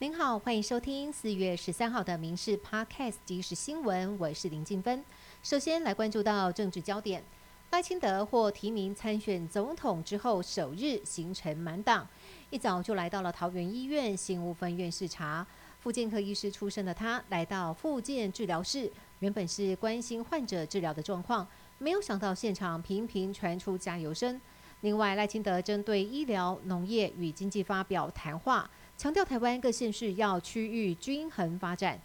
您好，欢迎收听四月十三号的《民事 Podcast 即时新闻》，我是林静芬。首先来关注到政治焦点，赖清德获提名参选总统之后首日行程满档，一早就来到了桃园医院新屋分院视察。复健科医师出身的他，来到复健治疗室，原本是关心患者治疗的状况，没有想到现场频频传出加油声。另外，赖清德针对医疗、农业与经济发表谈话。强调台湾各县市要区域均衡发展，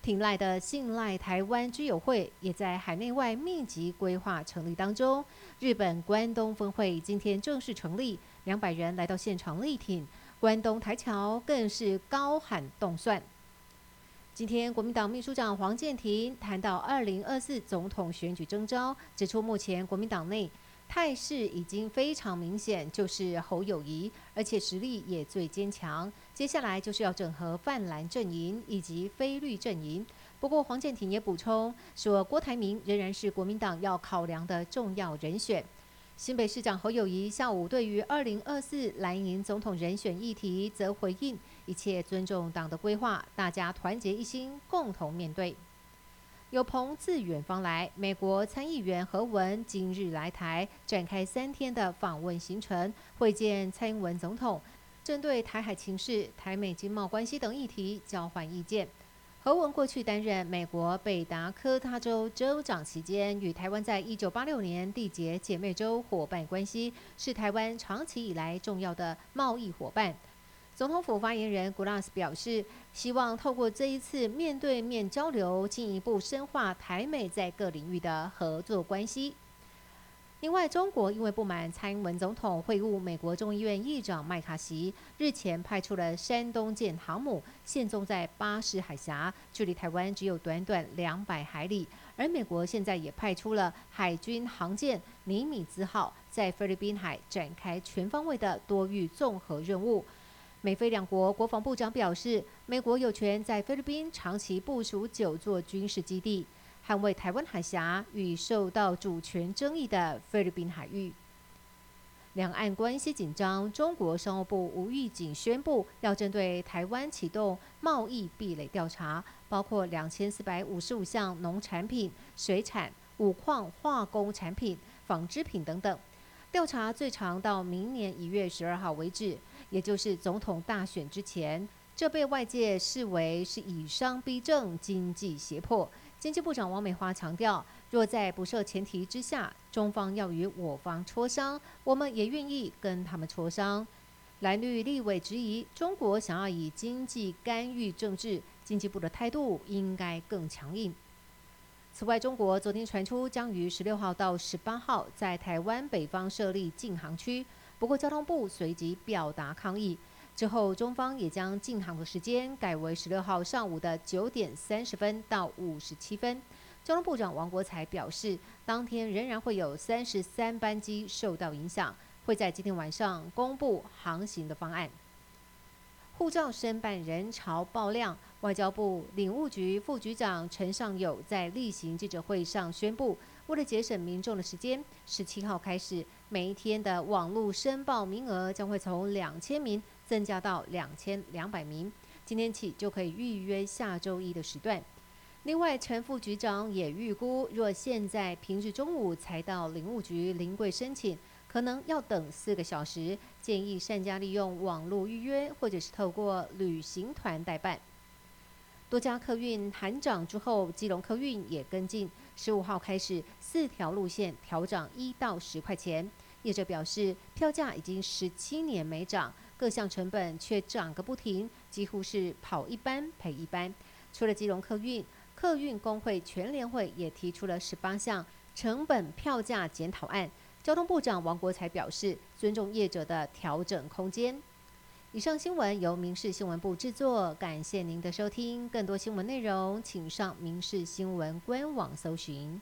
挺赖的信赖台湾居友会也在海内外密集规划成立当中。日本关东分会今天正式成立，两百人来到现场力挺，关东台桥更是高喊动算。今天国民党秘书长黄建庭谈到二零二四总统选举征召，指出目前国民党内。态势已经非常明显，就是侯友谊，而且实力也最坚强。接下来就是要整合泛蓝阵营以及非绿阵营。不过黄建庭也补充说，郭台铭仍然是国民党要考量的重要人选。新北市长侯友谊下午对于二零二四蓝营总统人选议题，则回应一切尊重党的规划，大家团结一心，共同面对。有朋自远方来，美国参议员何文今日来台，展开三天的访问行程，会见蔡英文总统，针对台海情势、台美经贸关系等议题交换意见。何文过去担任美国北达科他州州长期间，与台湾在一九八六年缔结姐妹州伙伴关系，是台湾长期以来重要的贸易伙伴。总统府发言人古拉斯表示，希望透过这一次面对面交流，进一步深化台美在各领域的合作关系。另外，中国因为不满蔡英文总统会晤美国众议院议长麦卡锡，日前派出了山东舰航母现踪在巴士海峡，距离台湾只有短短两百海里。而美国现在也派出了海军航舰尼米兹号，在菲律宾海展开全方位的多域综合任务。美菲两国国防部长表示，美国有权在菲律宾长期部署九座军事基地，捍卫台湾海峡与受到主权争议的菲律宾海域。两岸关系紧张，中国商务部无预警宣布，要针对台湾启动贸易壁垒调查，包括两千四百五十五项农产品、水产、五矿、化工产品、纺织品等等。调查最长到明年一月十二号为止，也就是总统大选之前。这被外界视为是以商逼政、经济胁迫。经济部长王美花强调，若在不设前提之下，中方要与我方磋商，我们也愿意跟他们磋商。蓝绿立委质疑，中国想要以经济干预政治，经济部的态度应该更强硬。此外，中国昨天传出将于十六号到十八号在台湾北方设立禁航区，不过交通部随即表达抗议。之后，中方也将禁航的时间改为十六号上午的九点三十分到五十七分。交通部长王国才表示，当天仍然会有三十三班机受到影响，会在今天晚上公布航行的方案。护照申办人潮爆量，外交部领务局副局长陈尚友在例行记者会上宣布，为了节省民众的时间，十七号开始，每一天的网络申报名额将会从两千名增加到两千两百名。今天起就可以预约下周一的时段。另外，陈副局长也预估，若现在平日中午才到领务局临柜申请。可能要等四个小时，建议善加利用网络预约，或者是透过旅行团代办。多家客运喊涨之后，基隆客运也跟进，十五号开始四条路线调涨一到十块钱。业者表示，票价已经十七年没涨，各项成本却涨个不停，几乎是跑一班赔一班。除了基隆客运，客运工会全联会也提出了十八项成本票价检讨案。交通部长王国才表示，尊重业者的调整空间。以上新闻由民事新闻部制作，感谢您的收听。更多新闻内容，请上民事新闻官网搜寻。